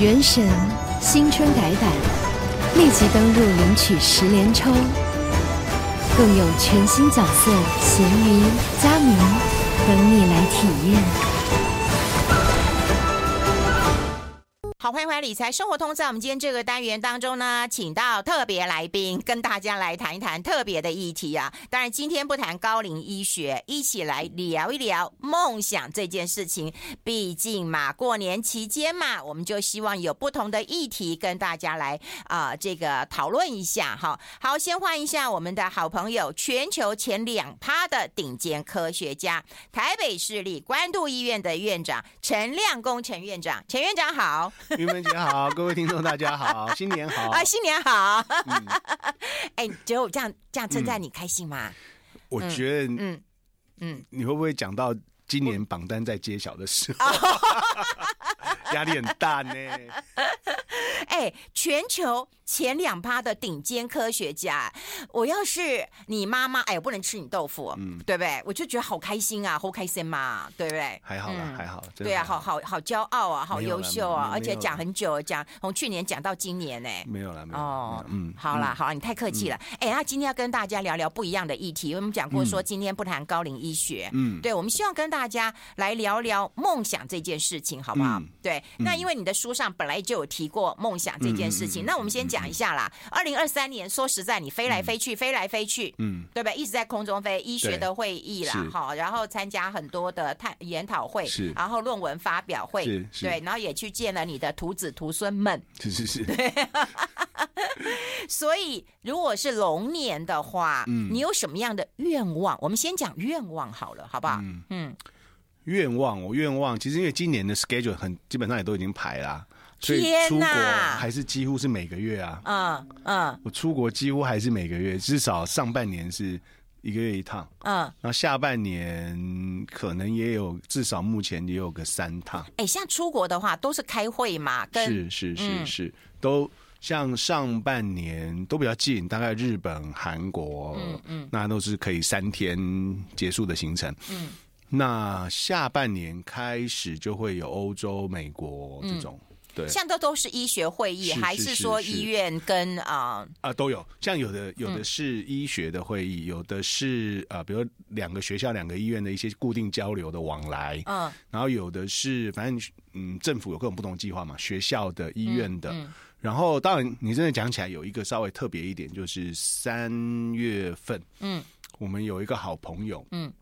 原神新春改版，立即登录领取十连抽，更有全新角色咸鱼、佳明等你来体验。欢迎回来理财生活通。在我们今天这个单元当中呢，请到特别来宾，跟大家来谈一谈特别的议题啊。当然，今天不谈高龄医学，一起来聊一聊梦想这件事情。毕竟嘛，过年期间嘛，我们就希望有不同的议题跟大家来啊、这个讨论一下哈。好，先欢迎一下我们的好朋友，全球前两趴的顶尖科学家，台北市立关渡医院的院长陈亮恭陈院长，陈院长好。玉芬姐好，各位听众大家好，新年好啊，新年好。哎、嗯，觉得我这样这样称赞你开心吗？我觉得，嗯嗯，你会不会讲到今年榜单在揭晓的时候，压力很大呢？哎，全球。前两趴的顶尖科学家，我要是你妈妈，哎，我不能吃你豆腐，嗯，对不对？我就觉得好开心啊，好开心嘛，对不对？还好啦，嗯、还好，对啊，好好好骄傲啊，好优秀啊，而且讲很久，讲从去年讲到今年呢，没有了，没有哦，嗯，好啦，好啦，你太客气了，哎、嗯，那今天要跟大家聊聊不一样的议题，我们讲过说今天不谈高龄医学，嗯，对，我们希望跟大家来聊聊梦想这件事情，好不好？嗯、对，那因为你的书上本来就有提过梦想这件事情，嗯、那我们先讲一下啦。二零二三年，说实在，你飞来飞去，嗯、飞来飞去，嗯，对不对？一直在空中飞，医学的会议啦，好，然后参加很多的探研讨会，是，然后论文发表会，是，对，然后也去见了你的徒子徒孙们，是是是，对。所以，如果是龙年的话，嗯，你有什么样的愿望？我们先讲愿望好了，好不好？嗯嗯，愿望，我愿望，其实因为今年的 schedule 很基本上也都已经排了。所以出国还是几乎是每个月啊，嗯嗯，我出国几乎还是每个月，至少上半年是一个月一趟，嗯，然后下半年可能也有，至少目前也有个三趟。哎，像出国的话都是开会嘛，跟是是是是，都像上半年都比较近，大概日本、韩国，嗯嗯，那都是可以三天结束的行程，嗯，那下半年开始就会有欧洲、美国这种。对，像都都是医学会议，还是说医院跟啊啊都有？像有的有的是医学的会议，有的是呃，比如两个学校、两个医院的一些固定交流的往来。嗯，然后有的是反正嗯，政府有各种不同计划嘛，学校的、医院的。然后当然，你真的讲起来有一个稍微特别一点，就是三月份，嗯，我们有一个好朋友，嗯，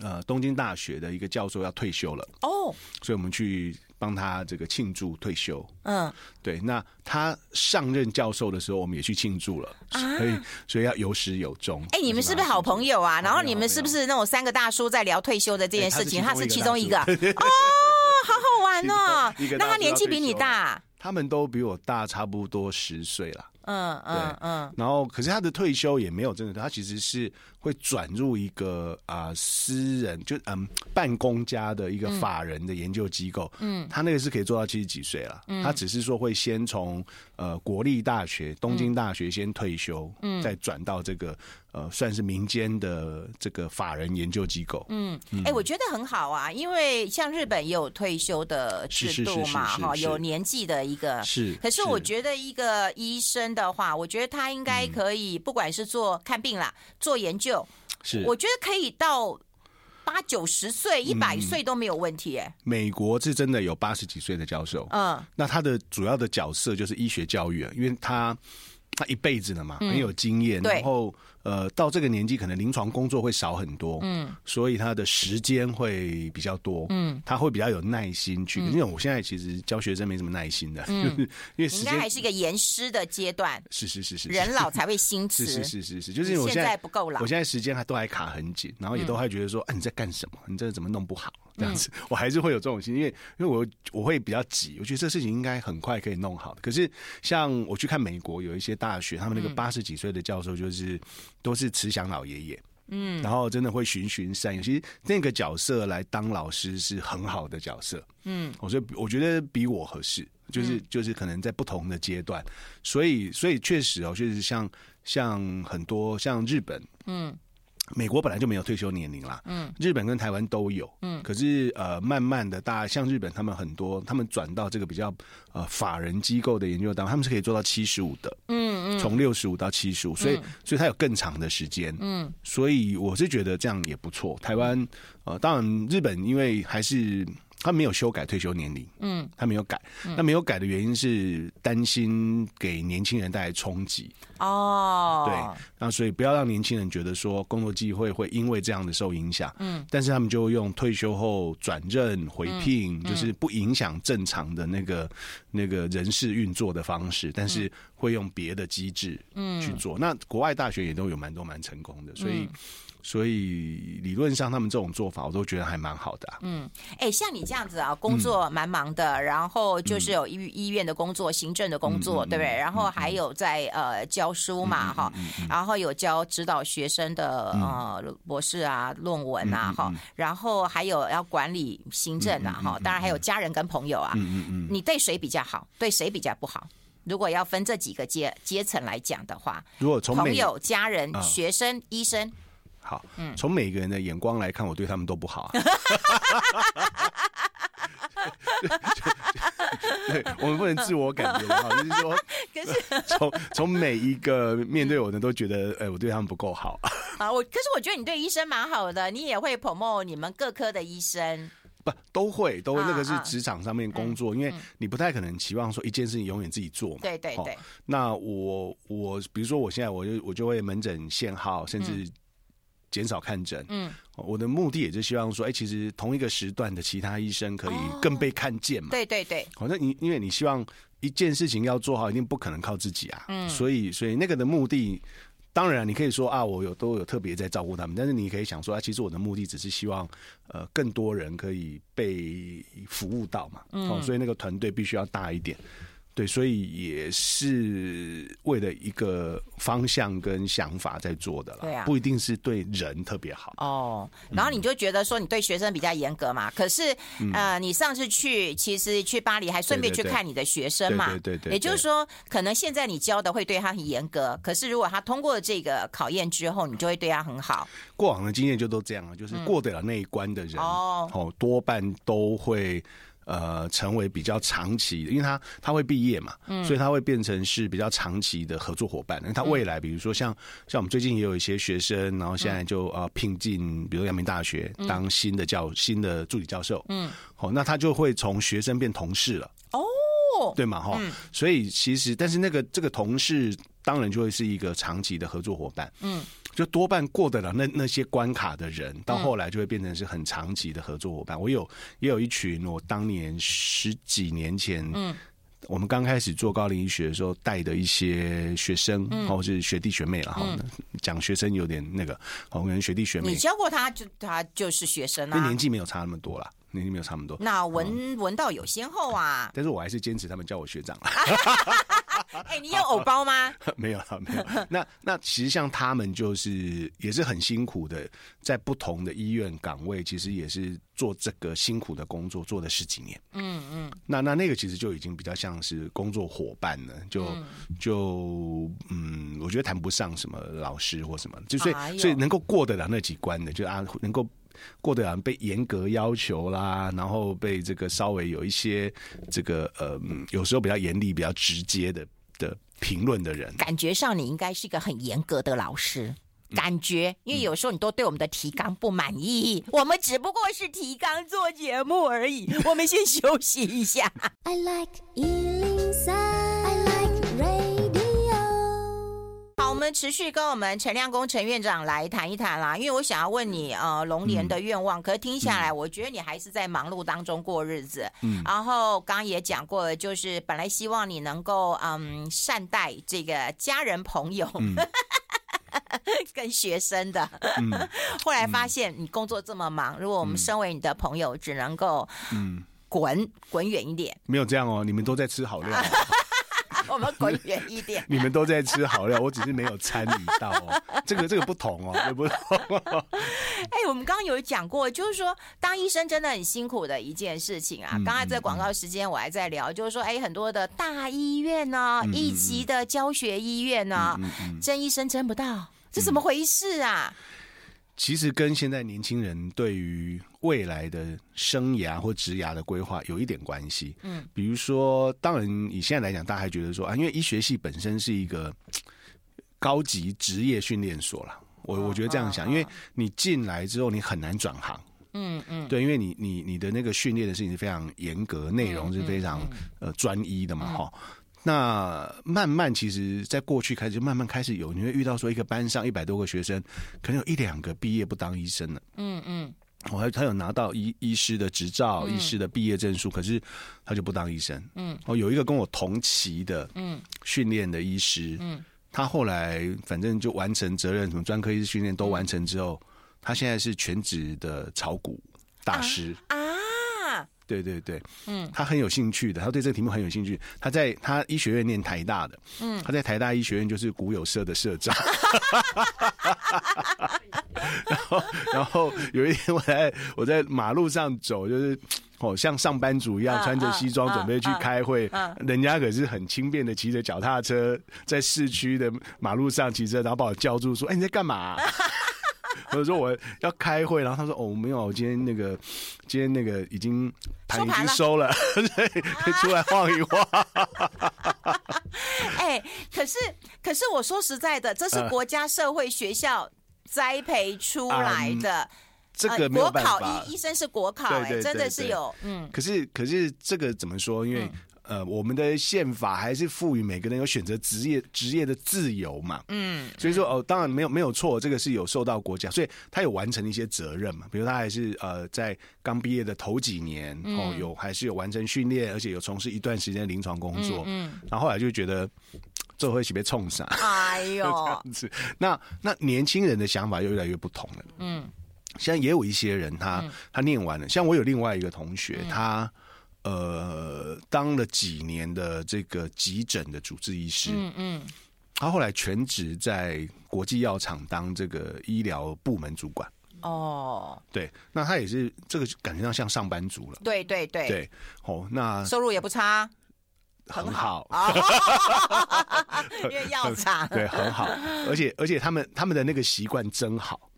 呃，东京大学的一个教授要退休了哦，所以我们去。帮他这个庆祝退休，嗯，对，那他上任教授的时候，我们也去庆祝了，啊、所以所以要有始有终。哎、欸，你们是不是好朋友啊？然后你们是不是那种三个大叔在聊退休的这件事情？欸、他是其中一个，哦，好好玩哦。那他年纪比你大？他们都比我大差不多十岁了。嗯嗯嗯。然后，可是他的退休也没有真的，他其实是。会转入一个啊、呃、私人就嗯办公家的一个法人的研究机构，嗯，他那个是可以做到七十几岁了，嗯，他只是说会先从呃国立大学东京大学先退休，嗯，再转到这个呃算是民间的这个法人研究机构，嗯，哎、欸，我觉得很好啊，因为像日本也有退休的制度嘛，哈，有年纪的一个。是，可是我觉得一个医生的话，我觉得他应该可以，不管是做看病啦，做研究。是，我觉得可以到八九十岁、一百岁都没有问题。哎，美国是真的有八十几岁的教授，嗯，那他的主要的角色就是医学教育啊，因为他他一辈子了嘛，很有经验，然后。呃，到这个年纪，可能临床工作会少很多，嗯，所以他的时间会比较多，嗯，他会比较有耐心去。因为我现在其实教学生没什么耐心的，嗯，因为时间还是一个严师的阶段，是是是是，人老才会心慈，是是是是，就是我现在不够老，我现在时间还都还卡很紧，然后也都还觉得说，啊，你在干什么？你这怎么弄不好？这样子，我还是会有这种心，因为因为我我会比较急，我觉得这事情应该很快可以弄好的。可是像我去看美国有一些大学，他们那个八十几岁的教授就是。都是慈祥老爷爷，嗯，然后真的会循循善诱。其实那个角色来当老师是很好的角色，嗯，我说我觉得比我合适，就是就是可能在不同的阶段，所以所以确实哦，确实像像很多像日本，嗯，美国本来就没有退休年龄啦，嗯，日本跟台湾都有，嗯，可是呃，慢慢的，大家像日本，他们很多，他们转到这个比较呃法人机构的研究单位，他们是可以做到七十五的，嗯嗯，从六十五到七十五，所以所以他有更长的时间，嗯，所以我是觉得这样也不错。台湾呃，当然日本因为还是。他没有修改退休年龄，嗯，他没有改。那、嗯、没有改的原因是担心给年轻人带来冲击。哦，对，那所以不要让年轻人觉得说工作机会会因为这样的受影响。嗯，但是他们就用退休后转任回聘，嗯、就是不影响正常的那个那个人事运作的方式，但是会用别的机制嗯去做。嗯、那国外大学也都有蛮多蛮成功的，所以。嗯所以理论上，他们这种做法我都觉得还蛮好的、啊。嗯，哎、欸，像你这样子啊，工作蛮忙的，嗯、然后就是有医医院的工作、嗯、行政的工作，嗯、对不对？然后还有在呃教书嘛，哈、嗯，然后有教指导学生的呃博士啊、论文啊，哈、嗯，然后还有要管理行政啊，哈、嗯，当然还有家人跟朋友啊。嗯嗯嗯。你对谁比较好？对谁比较不好？如果要分这几个阶阶层来讲的话，如果从朋友、家人、哦、学生、医生。好，从每个人的眼光来看，我对他们都不好啊。对，我们不能自我感觉好，就是说，可是从从每一个面对我的都觉得，哎、欸，我对他们不够好啊。我可是我觉得你对医生蛮好的，你也会 promote 你们各科的医生，不都会都会，那个是职场上面工作，因为你不太可能期望说一件事情永远自己做嘛。对对对。那我我比如说我现在我就我就会门诊限号，甚至。减少看诊，嗯，我的目的也是希望说，哎、欸，其实同一个时段的其他医生可以更被看见嘛。哦、对对对，好，那你因为你希望一件事情要做好，一定不可能靠自己啊。嗯，所以所以那个的目的，当然你可以说啊，我有都有特别在照顾他们，但是你可以想说啊，其实我的目的只是希望，呃，更多人可以被服务到嘛。嗯，哦，所以那个团队必须要大一点。对，所以也是为了一个方向跟想法在做的啦。对啊，不一定是对人特别好。哦，然后你就觉得说你对学生比较严格嘛？可是呃，你上次去其实去巴黎还顺便去看你的学生嘛？对对对。也就是说，可能现在你教的会对他很严格，可是如果他通过这个考验之后，你就会对他很好。过往的经验就都这样了，就是过得了那一关的人哦，多半都会。呃，成为比较长期的，因为他他会毕业嘛，嗯，所以他会变成是比较长期的合作伙伴。那他未来，比如说像像我们最近也有一些学生，然后现在就呃聘进，比如阳明大学当新的教新的助理教授，嗯，好，那他就会从学生变同事了，哦，对嘛，哈，所以其实，但是那个这个同事当然就会是一个长期的合作伙伴，嗯。就多半过得了那那些关卡的人，到后来就会变成是很长期的合作伙伴。我有也有一群，我当年十几年前，嗯，我们刚开始做高龄医学的时候带的一些学生，嗯，或者是学弟学妹了哈。讲学生有点那个，我跟学弟学妹，你教过他就他就是学生啊，年纪没有差那么多了。年纪没有差那么多，那文文道有先后啊。但是我还是坚持他们叫我学长。哎，你有偶包吗？没有了，没有。那那其实像他们就是也是很辛苦的，在不同的医院岗位，其实也是做这个辛苦的工作，做了十几年。嗯嗯。那那那个其实就已经比较像是工作伙伴了，就就嗯，我觉得谈不上什么老师或什么，就所以所以能够过得了那几关的，就啊能够。过得啊，被严格要求啦，然后被这个稍微有一些这个呃，有时候比较严厉、比较直接的的评论的人，感觉上你应该是一个很严格的老师，感觉，因为有时候你都对我们的提纲不满意，我们只不过是提纲做节目而已，我们先休息一下。I like 们持续跟我们陈亮恭陈院长来谈一谈啦，因为我想要问你，呃，龙年的愿望。嗯、可是听下来，我觉得你还是在忙碌当中过日子。嗯，然后刚刚也讲过，就是本来希望你能够嗯善待这个家人朋友，嗯、跟学生的。嗯、后来发现你工作这么忙，如果我们身为你的朋友，只能够嗯滚滚远一点。没有这样哦，你们都在吃好料。我们滚远一点。你们都在吃好料，我只是没有参与到哦。这个这个不同哦，不同。哎，我们刚刚有讲过，就是说当医生真的很辛苦的一件事情啊。刚才在广告时间我还在聊，就是说，哎，很多的大医院呢，一级的教学医院呢，征医生争不到，这怎么回事啊？其实跟现在年轻人对于未来的生涯或职涯的规划有一点关系。嗯，比如说，当然以现在来讲，大家还觉得说啊，因为医学系本身是一个高级职业训练所了。我我觉得这样想，因为你进来之后，你很难转行。嗯嗯，对，因为你你你的那个训练的事情是非常严格，内容是非常呃专一的嘛，哈。那慢慢，其实，在过去开始就慢慢开始有，你会遇到说，一个班上一百多个学生，可能有一两个毕业不当医生了。嗯嗯，我还他有拿到医医师的执照、医师的毕业证书，可是他就不当医生。嗯，哦，有一个跟我同期的，嗯，训练的医师，嗯，他后来反正就完成责任，什么专科医师训练都完成之后，他现在是全职的炒股大师。啊。对对对，嗯，他很有兴趣的，他对这个题目很有兴趣。他在他医学院念台大的，嗯，他在台大医学院就是古有社的社长。然后，然后有一天我在我在马路上走，就是哦，像上班族一样穿着西装准备去开会，人家可是很轻便的骑着脚踏车在市区的马路上骑车，然后把我叫住说：“哎，你在干嘛？”或者说我要开会，然后他说：“哦，没有，我今天那个，今天那个已经盘已经收了，所以可以出来晃一晃。”哎，可是可是我说实在的，这是国家社会学校栽培出来的，嗯、这个没有办法。国考医医生是国考，哎，真的是有嗯。可是可是这个怎么说？因为。嗯呃，我们的宪法还是赋予每个人有选择职业职业的自由嘛。嗯，所以说哦，当然没有没有错，这个是有受到国家，所以他有完成一些责任嘛。比如他还是呃，在刚毕业的头几年哦，有还是有完成训练，而且有从事一段时间临床工作。嗯，然后后来就觉得最后一起被冲上，哎呦，这样子。那那年轻人的想法又越来越不同了。嗯，现在也有一些人他，他他念完了，像我有另外一个同学，他。呃，当了几年的这个急诊的主治医师，嗯嗯，他后来全职在国际药厂当这个医疗部门主管。哦，对，那他也是这个感觉上像上班族了。对对对。对，哦，那收入也不差，很好，因为药厂。对很好，而且而且他们他们的那个习惯真好，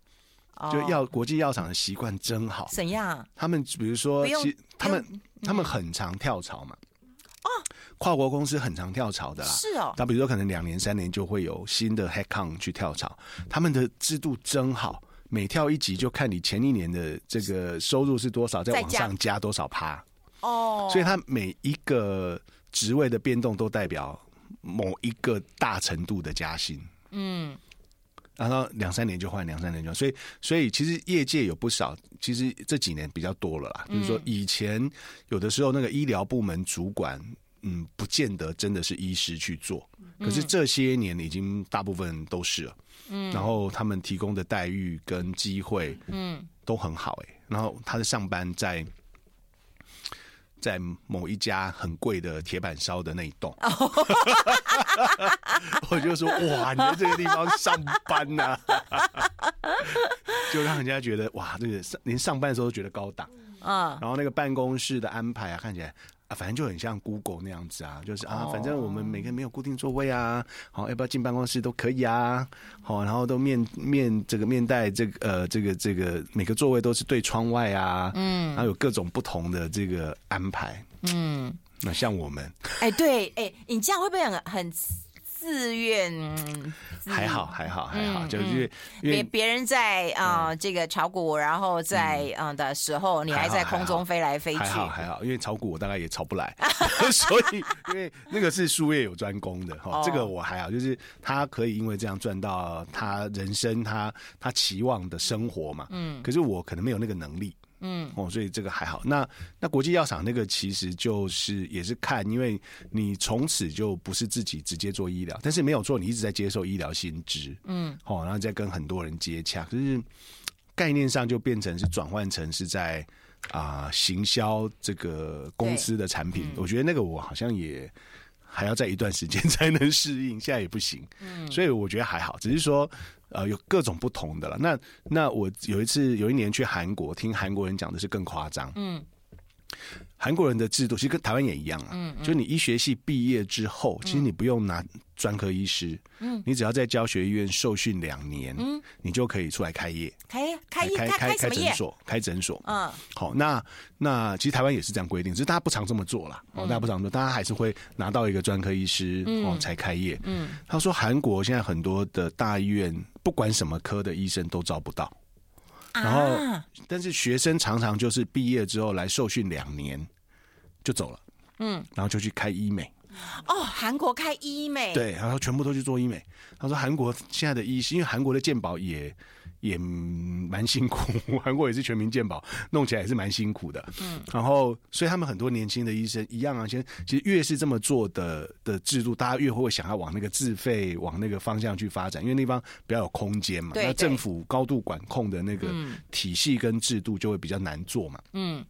就药国际药厂的习惯真好。怎样？他们比如说，其他们。他们很常跳槽嘛？哦，跨国公司很常跳槽的啦。是哦。那比如说，可能两年、三年就会有新的 headcount 去跳槽。他们的制度真好，每跳一级就看你前一年的这个收入是多少，再往上加多少趴。哦。所以，他每一个职位的变动都代表某一个大程度的加薪。嗯。然后两三年就换，两三年就换，所以所以其实业界有不少，其实这几年比较多了啦。就是说以前有的时候那个医疗部门主管，嗯，不见得真的是医师去做，可是这些年已经大部分都是了。嗯，然后他们提供的待遇跟机会，嗯，都很好哎。然后他的上班在。在某一家很贵的铁板烧的那一栋，我就说哇，你在这个地方上班呐、啊，就让人家觉得哇，这个上连上班的时候都觉得高档，嗯，然后那个办公室的安排啊，看起来。啊，反正就很像 Google 那样子啊，就是啊，反正我们每个人没有固定座位啊，好，要不要进办公室都可以啊，好，然后都面面这个面带这个呃这个这个每个座位都是对窗外啊，嗯，然后有各种不同的这个安排，嗯，那像我们，哎，对，哎，你这样会不会很很？自愿还好还好还好，就是别别人在啊这个炒股，然后在嗯的时候，你还在空中飞来飞去。还好还好，因为炒股我大概也炒不来，所以因为那个是术业有专攻的哈，这个我还好，就是他可以因为这样赚到他人生他他期望的生活嘛。嗯，可是我可能没有那个能力。嗯哦，所以这个还好。那那国际药厂那个其实就是也是看，因为你从此就不是自己直接做医疗，但是没有做，你一直在接受医疗薪资。嗯，哦，然后再跟很多人接洽，可是概念上就变成是转换成是在啊、呃、行销这个公司的产品。我觉得那个我好像也还要在一段时间 才能适应，现在也不行。嗯，所以我觉得还好，只是说。呃，有各种不同的了。那那我有一次有一年去韩国，听韩国人讲的是更夸张。嗯，韩国人的制度其实跟台湾也一样啊。嗯，嗯，就你医学系毕业之后，其实你不用拿专科医师，嗯，你只要在教学医院受训两年，嗯，你就可以出来开业，开开开开开诊所，开诊所，嗯，好，那那其实台湾也是这样规定，只是大家不常这么做啦。哦，大家不常做，大家还是会拿到一个专科医师哦才开业，嗯，他说韩国现在很多的大医院，不管什么科的医生都招不到。然后，但是学生常常就是毕业之后来受训两年就走了，嗯，然后就去开医美。哦，韩国开医美，对，然后全部都去做医美。他说韩国现在的医师，因为韩国的健保也。也蛮辛苦，韩国也是全民健保，弄起来也是蛮辛苦的。嗯，然后所以他们很多年轻的医生一样啊，先其实越是这么做的的制度，大家越会想要往那个自费往那个方向去发展，因为那方比较有空间嘛。对，那政府高度管控的那个体系跟制度就会比较难做嘛。嗯，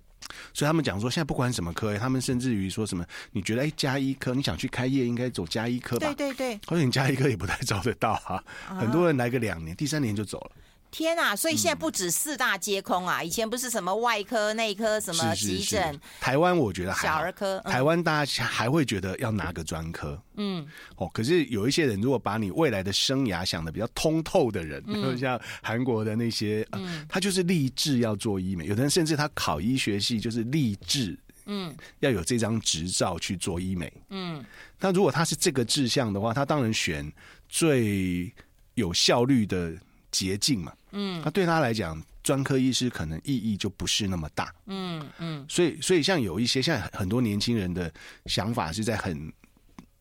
所以他们讲说，现在不管什么科，他们甚至于说什么，你觉得哎，加医科你想去开业，应该走加医科吧？对对对。或者你加医科也不太招得到啊，很多人来个两年，第三年就走了。天啊！所以现在不止四大皆空啊！嗯、以前不是什么外科、内科、什么急诊，台湾我觉得还小儿科。台湾大家还会觉得要拿个专科，嗯，哦，可是有一些人如果把你未来的生涯想的比较通透的人，嗯、像韩国的那些，嗯，他就是立志要做医美。有的人甚至他考医学系就是立志，嗯，要有这张执照去做医美，嗯。那如果他是这个志向的话，他当然选最有效率的。捷径嘛，嗯，那对他来讲，专科医师可能意义就不是那么大，嗯嗯，所以所以像有一些现在很多年轻人的想法是在很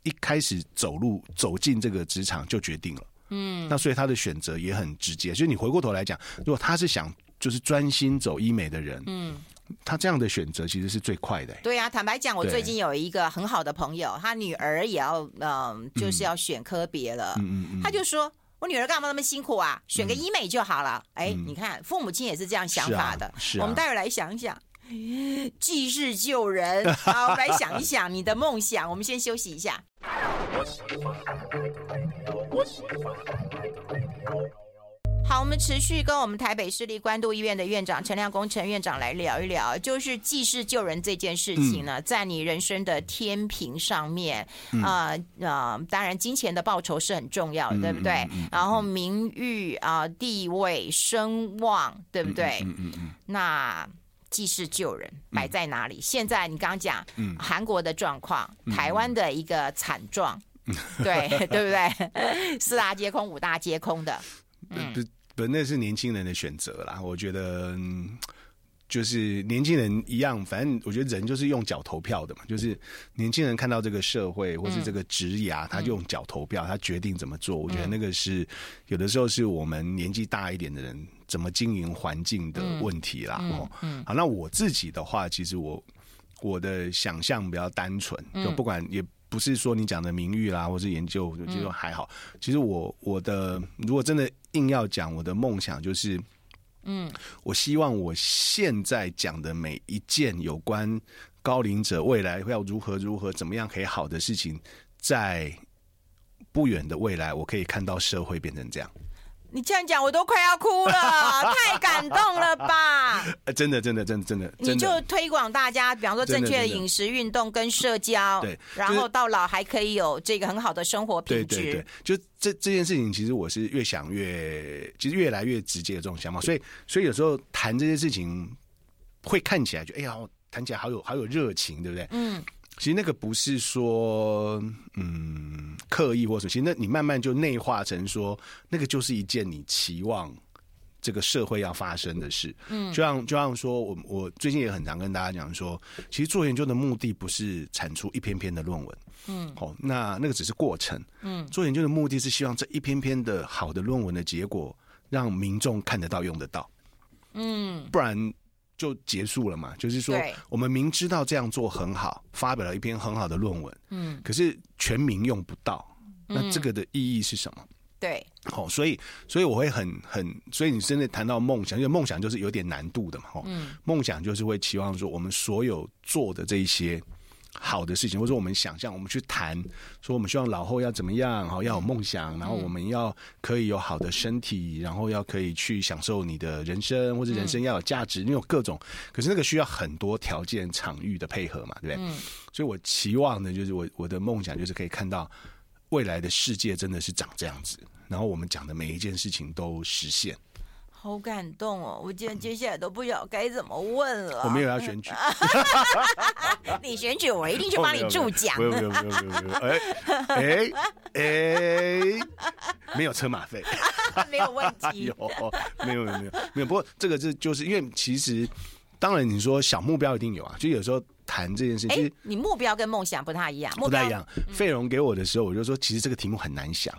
一开始走路走进这个职场就决定了，嗯，那所以他的选择也很直接，就是你回过头来讲，如果他是想就是专心走医美的人，嗯，他这样的选择其实是最快的。对啊，坦白讲，我最近有一个很好的朋友，他女儿也要嗯、呃，就是要选科别了，嗯嗯嗯，他就说。我女儿干嘛那么辛苦啊？选个医美就好了。哎、嗯，你看，父母亲也是这样想法的。是啊，是啊，我们待会儿来想一想，济世救人。好，我们来想一想你的梦想。我们先休息一下。好，我们持续跟我们台北市立关渡医院的院长陈亮恭陈院长来聊一聊，就是济世救人这件事情呢，在你人生的天平上面，啊、嗯、啊、呃，当然金钱的报酬是很重要的，嗯、对不对？然后名誉啊、呃、地位、声望，对不对？嗯嗯嗯嗯、那济世救人摆在哪里？嗯、现在你刚刚讲，嗯，韩国的状况，台湾的一个惨状，嗯、对对不对？四大皆空，五大皆空的，嗯。不，那是年轻人的选择啦。我觉得，就是年轻人一样，反正我觉得人就是用脚投票的嘛。就是年轻人看到这个社会或是这个职涯，他就用脚投票，他决定怎么做。我觉得那个是有的时候是我们年纪大一点的人怎么经营环境的问题啦。哦，好，那我自己的话，其实我我的想象比较单纯，就不管也。不是说你讲的名誉啦，或是研究，就觉得还好。嗯、其实我我的如果真的硬要讲，我的梦想就是，嗯，我希望我现在讲的每一件有关高龄者未来要如何如何怎么样可以好的事情，在不远的未来，我可以看到社会变成这样。你这样讲，我都快要哭了，太感动了吧！真的，真的，真的，真的，你就推广大家，比方说正确的饮食、运动跟社交，对，然后到老还可以有这个很好的生活品质。对对对，就这这件事情，其实我是越想越，其实越来越直接的这种想法。所以，所以有时候谈这些事情，会看起来就哎呀，谈起来好有好有热情，对不对？嗯。其实那个不是说，嗯，刻意或什么其实那你慢慢就内化成说，那个就是一件你期望这个社会要发生的事。嗯，就像就像说我我最近也很常跟大家讲说，其实做研究的目的不是产出一篇篇的论文。嗯，好，那那个只是过程。嗯，做研究的目的是希望这一篇篇的好的论文的结果，让民众看得到、用得到。嗯，不然。就结束了嘛？就是说，我们明知道这样做很好，发表了一篇很好的论文，嗯，可是全民用不到，那这个的意义是什么？对，好，所以，所以我会很很，所以你真的谈到梦想，因为梦想就是有点难度的嘛，哈，嗯，梦想就是会期望说，我们所有做的这一些。好的事情，或者我们想象，我们去谈，说我们希望老后要怎么样，好，要有梦想，然后我们要可以有好的身体，然后要可以去享受你的人生，或者人生要有价值，你有各种，可是那个需要很多条件、场域的配合嘛，对不对？所以我期望的就是我我的梦想就是可以看到未来的世界真的是长这样子，然后我们讲的每一件事情都实现。好感动哦！我今天接下来都不晓得该怎么问了。我没有要选举，你选举我一定去帮你助讲。没有没有没有没有哎哎哎，没有车马费，没有问题。有没有没有没有没有？不过这个是就是因为其实，当然你说小目标一定有啊，就有时候谈这件事情，你目标跟梦想不太一样，不太一样。费荣给我的时候，我就说，其实这个题目很难想。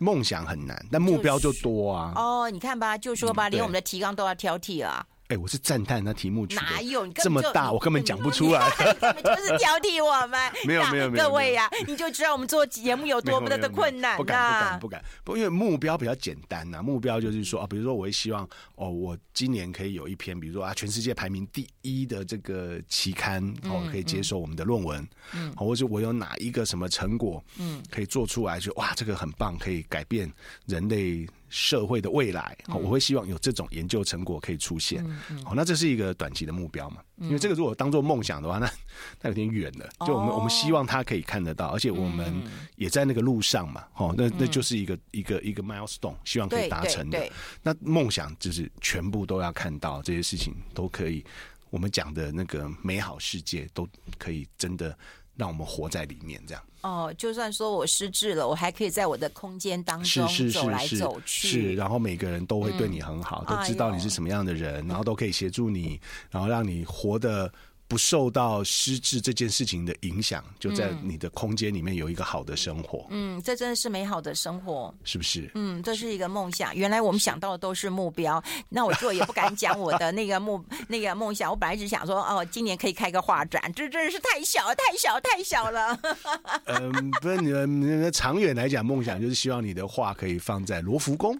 梦想很难，但目标就多啊！哦，你看吧，就说吧，嗯、连我们的提纲都要挑剔啊。哎、欸，我是赞叹那题目哪有这么大，我根本讲不出来。就是挑剔我们。没有没有没有，各位呀、啊，你就知道我们做节目有多么的的困难、啊。不敢不敢不敢，不因为目标比较简单呐、啊。目标就是说啊，比如说我会希望哦，我今年可以有一篇，比如说啊，全世界排名第一的这个期刊哦，可以接受我们的论文，嗯，或者我有哪一个什么成果，嗯，可以做出来，就哇，这个很棒，可以改变人类。社会的未来，我会希望有这种研究成果可以出现。好，那这是一个短期的目标嘛？因为这个如果当做梦想的话，那 那有点远了。就我们我们希望他可以看得到，而且我们也在那个路上嘛。好，那那就是一个一个一个 milestone，希望可以达成的。那梦想就是全部都要看到这些事情都可以，我们讲的那个美好世界都可以真的。让我们活在里面，这样哦。就算说我失智了，我还可以在我的空间当中走来走去。是，然后每个人都会对你很好，嗯、都知道你是什么样的人，哎、然后都可以协助你，然后让你活得。不受到失智这件事情的影响，就在你的空间里面有一个好的生活。嗯，这真的是美好的生活，是不是？嗯，这是一个梦想。原来我们想到的都是目标，那我做也不敢讲我的那个目 那个梦想。我本来只想说，哦，今年可以开个画展，这真的是太小了，太小，太小了。嗯，不是你们，长远来讲，梦想就是希望你的画可以放在罗浮宫，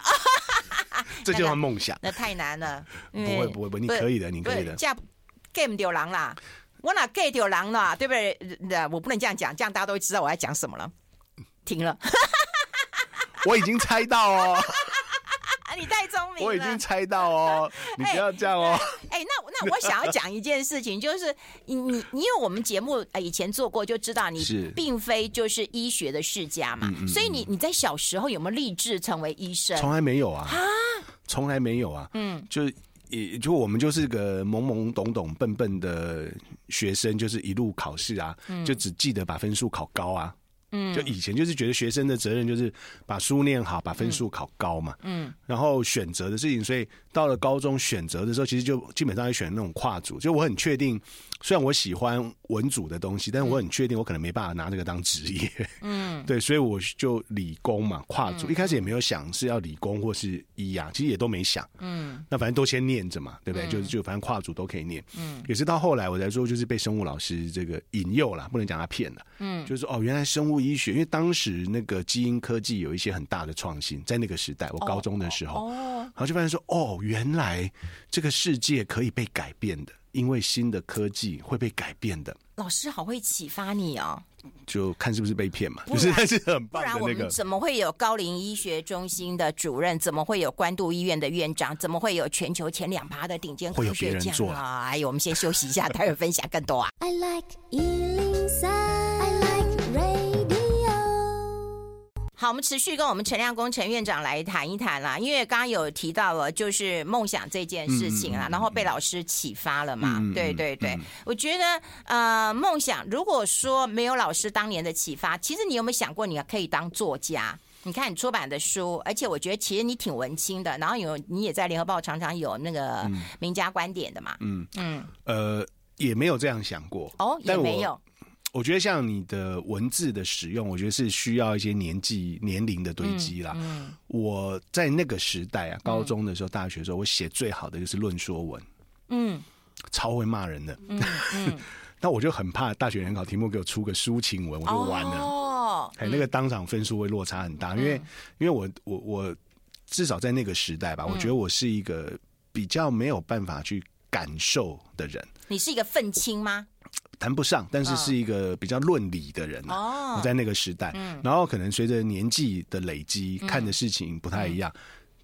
这就是梦想。那太难了。不会，不会，不，你可以的，你可以的。不丢狼啦，我哪 gay 丢狼啦，对不对？我不能这样讲，这样大家都会知道我在讲什么了。停了，我已经猜到哦。你太聪明了，我已经猜到哦。你不要这样哦。哎、欸欸，那那我想要讲一件事情，就是你你因为我们节目以前做过，就知道你并非就是医学的世家嘛，是所以你你在小时候有没有立志成为医生？从来没有啊，从来没有啊。嗯，就。也就我们就是个懵懵懂懂、笨笨的学生，就是一路考试啊，就只记得把分数考高啊。嗯，就以前就是觉得学生的责任就是把书念好，把分数考高嘛。嗯，然后选择的事情，所以到了高中选择的时候，其实就基本上就选那种跨组。就我很确定，虽然我喜欢文组的东西，但是我很确定我可能没办法拿这个当职业。嗯，对，所以我就理工嘛，跨组。一开始也没有想是要理工或是医啊，其实也都没想。嗯，那反正都先念着嘛，对不对？就就反正跨组都可以念。嗯，也是到后来我才说，就是被生物老师这个引诱了，不能讲他骗了。嗯，就是说哦，原来生物。医学，因为当时那个基因科技有一些很大的创新，在那个时代，我高中的时候，然后就发现说，哦，原来这个世界可以被改变的，因为新的科技会被改变的。老师好会启发你哦，就看是不是被骗嘛，然就是还是很棒的那个。不然我们怎么会有高龄医学中心的主任？怎么会有关渡医院的院长？怎么会有全球前两趴的顶尖科学家啊？哎呦，我们先休息一下，待会分享更多啊。I like 好，我们持续跟我们陈亮工陈院长来谈一谈啦，因为刚刚有提到了就是梦想这件事情啊，嗯、然后被老师启发了嘛，嗯、对对对，嗯、我觉得呃，梦想如果说没有老师当年的启发，其实你有没有想过你可以当作家？你看你出版的书，而且我觉得其实你挺文青的，然后有你也在联合报常常有那个名家观点的嘛，嗯。嗯，嗯呃，也没有这样想过。哦，也没有。我觉得像你的文字的使用，我觉得是需要一些年纪、年龄的堆积啦。嗯嗯、我在那个时代啊，高中的时候、嗯、大学的时候，我写最好的就是论说文，嗯，超会骂人的。嗯嗯、那我就很怕大学联考题目给我出个抒情文，我就完了。哦，哎，那个当场分数会落差很大，嗯、因为因为我我我至少在那个时代吧，嗯、我觉得我是一个比较没有办法去感受的人。你是一个愤青吗？谈不上，但是是一个比较论理的人哦，在那个时代，然后可能随着年纪的累积，看的事情不太一样。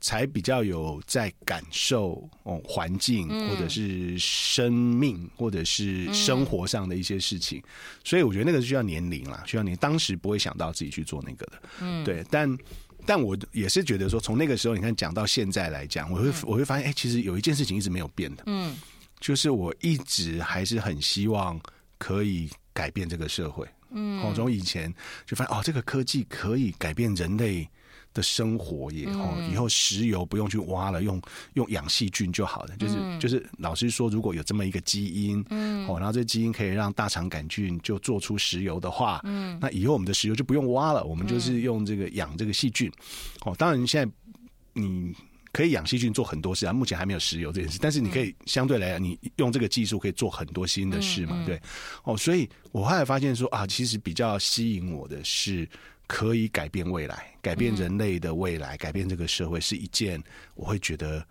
才比较有在感受哦环境或者是生命或者是生活上的一些事情，所以我觉得那个是需要年龄啦，需要你当时不会想到自己去做那个的，嗯，对，但但我也是觉得说，从那个时候你看讲到现在来讲，我会我会发现，哎，其实有一件事情一直没有变的，嗯，就是我一直还是很希望可以改变这个社会，嗯，我从以前就发现哦，这个科技可以改变人类。的生活也哦，以后石油不用去挖了，用用养细菌就好了。就是就是，老师说，如果有这么一个基因，嗯，哦，然后这基因可以让大肠杆菌就做出石油的话，嗯，那以后我们的石油就不用挖了，我们就是用这个养这个细菌。哦，当然现在你可以养细菌做很多事啊，目前还没有石油这件事，但是你可以相对来讲，你用这个技术可以做很多新的事嘛，对。哦，所以我后来发现说啊，其实比较吸引我的是。可以改变未来，改变人类的未来，改变这个社会，是一件我会觉得。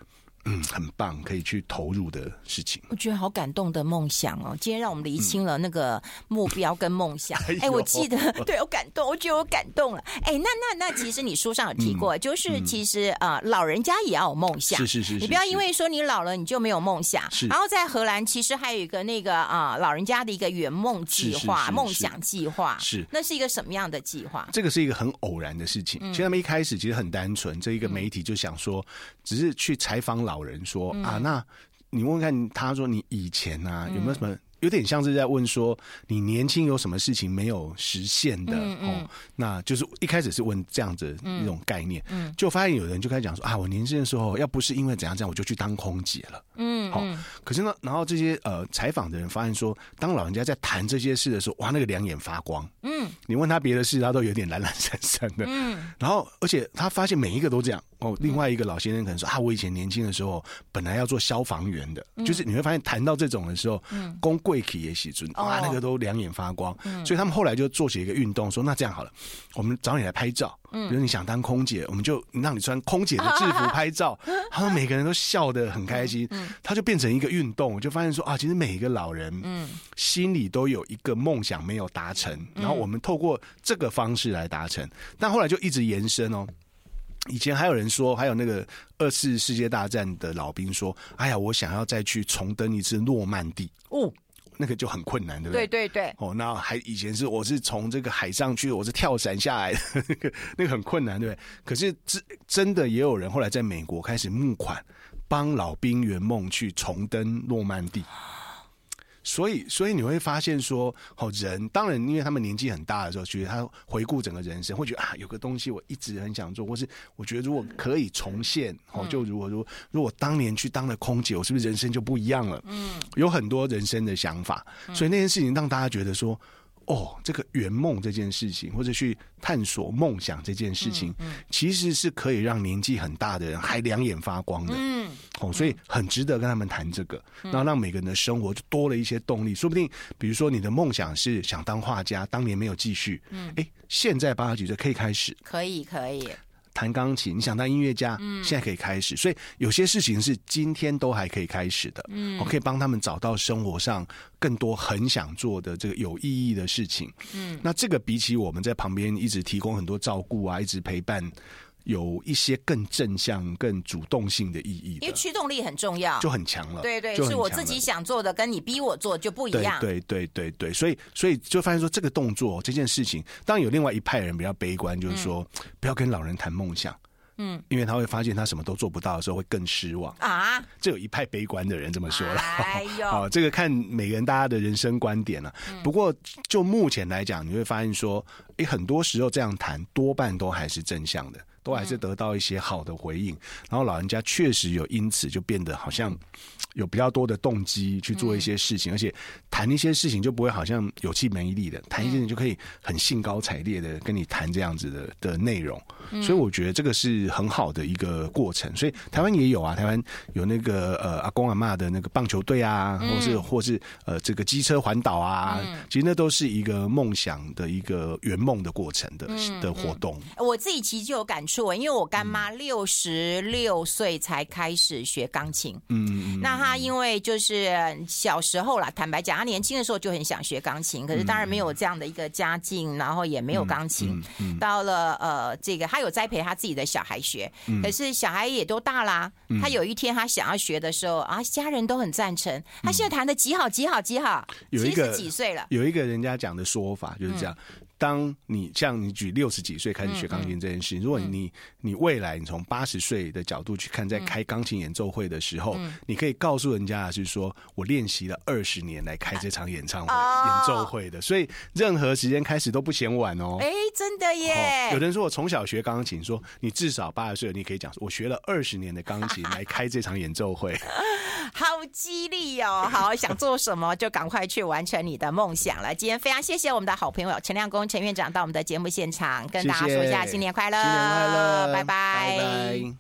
嗯，很棒，可以去投入的事情。我觉得好感动的梦想哦，今天让我们厘清了那个目标跟梦想。哎、嗯欸，我记得，对我感动，我觉得我感动了。哎、欸，那那那，其实你书上有提过，嗯、就是其实啊、呃，老人家也要有梦想。是是是，是，你不要因为说你老了你就没有梦想。是。然后在荷兰，其实还有一个那个啊、呃，老人家的一个圆梦计划、梦想计划。是。那是一个什么样的计划？这个是一个很偶然的事情。其实他们一开始其实很单纯，这一个媒体就想说，只是去采访老人说、嗯、啊，那你问问看，他说你以前啊有没有什么？有点像是在问说，你年轻有什么事情没有实现的？嗯嗯、哦，那就是一开始是问这样子一种概念，嗯，嗯。就发现有人就开始讲说啊，我年轻的时候要不是因为怎样这样，我就去当空姐了，嗯，好、哦，可是呢，然后这些呃采访的人发现说，当老人家在谈这些事的时候，哇，那个两眼发光，嗯，你问他别的事，他都有点懒懒散散的，嗯，然后而且他发现每一个都这样。哦，另外一个老先生可能说啊，我以前年轻的时候本来要做消防员的，嗯、就是你会发现谈到这种的时候，嗯，公贵体也喜尊，啊，那个都两眼发光，嗯，所以他们后来就做起一个运动，说那这样好了，我们找你来拍照，嗯，比如你想当空姐，我们就让你穿空姐的制服拍照，他们每个人都笑得很开心，嗯，他就变成一个运动，就发现说啊，其实每一个老人，嗯，心里都有一个梦想没有达成，然后我们透过这个方式来达成，但后来就一直延伸哦。以前还有人说，还有那个二次世界大战的老兵说：“哎呀，我想要再去重登一次诺曼底。”哦，那个就很困难，对不对？对对对。哦，那还以前是我是从这个海上去，我是跳伞下来的，那个那个很困难，对不对？可是真真的也有人后来在美国开始募款，帮老兵圆梦去重登诺曼底。所以，所以你会发现说，哦，人当然，因为他们年纪很大的时候，觉得他回顾整个人生，会觉得啊，有个东西我一直很想做，或是我觉得如果可以重现，哦，就如果如果如果当年去当了空姐，我是不是人生就不一样了？嗯，有很多人生的想法，所以那件事情让大家觉得说。哦，这个圆梦这件事情，或者去探索梦想这件事情，嗯嗯、其实是可以让年纪很大的人还两眼发光的。嗯，哦，所以很值得跟他们谈这个，然后让每个人的生活就多了一些动力。说不定，比如说你的梦想是想当画家，当年没有继续，嗯，哎，现在八十几岁可以开始，可以，可以。弹钢琴，你想当音乐家，嗯，现在可以开始。所以有些事情是今天都还可以开始的，嗯，我可以帮他们找到生活上更多很想做的这个有意义的事情，嗯，那这个比起我们在旁边一直提供很多照顾啊，一直陪伴。有一些更正向、更主动性的意义的，因为驱动力很重要，就很强了。对对，是我自己想做的，跟你逼我做就不一样。对对对对，所以所以就发现说，这个动作这件事情，当然有另外一派人比较悲观，就是说、嗯、不要跟老人谈梦想，嗯，因为他会发现他什么都做不到的时候会更失望啊。这有一派悲观的人这么说了，哎呦，好，这个看每个人大家的人生观点了、啊。嗯、不过就目前来讲，你会发现说，诶，很多时候这样谈多半都还是正向的。都还是得到一些好的回应，然后老人家确实有因此就变得好像有比较多的动机去做一些事情，而且谈一些事情就不会好像有气没力的，谈一些事情就可以很兴高采烈的跟你谈这样子的的内容，所以我觉得这个是很好的一个过程。所以台湾也有啊，台湾有那个呃阿公阿嬷的那个棒球队啊，或是或是呃这个机车环岛啊，其实那都是一个梦想的一个圆梦的过程的的活动。我自己其实就有感触。因为我干妈六十六岁才开始学钢琴。嗯。那她因为就是小时候啦，坦白讲，他年轻的时候就很想学钢琴，可是当然没有这样的一个家境，然后也没有钢琴。到了呃，这个他有栽培他自己的小孩学，可是小孩也都大啦。他有一天他想要学的时候啊，家人都很赞成。他现在弹的极好，极好，极好。有一个七十几岁了，有一个人家讲的说法就是这样。当你像你举六十几岁开始学钢琴这件事，如果你你未来你从八十岁的角度去看，在开钢琴演奏会的时候，你可以告诉人家的是说，我练习了二十年来开这场演唱会演奏会的，所以任何时间开始都不嫌晚哦。哎，真的耶！有人说我从小学钢琴，说你至少八十岁，你可以讲说我学了二十年的钢琴来开这场演奏会，好激励哦！好，想做什么就赶快去完成你的梦想了。今天非常谢谢我们的好朋友陈亮恭。陈院长到我们的节目现场，跟大家说一下新年快乐，新年快乐，拜拜。拜拜。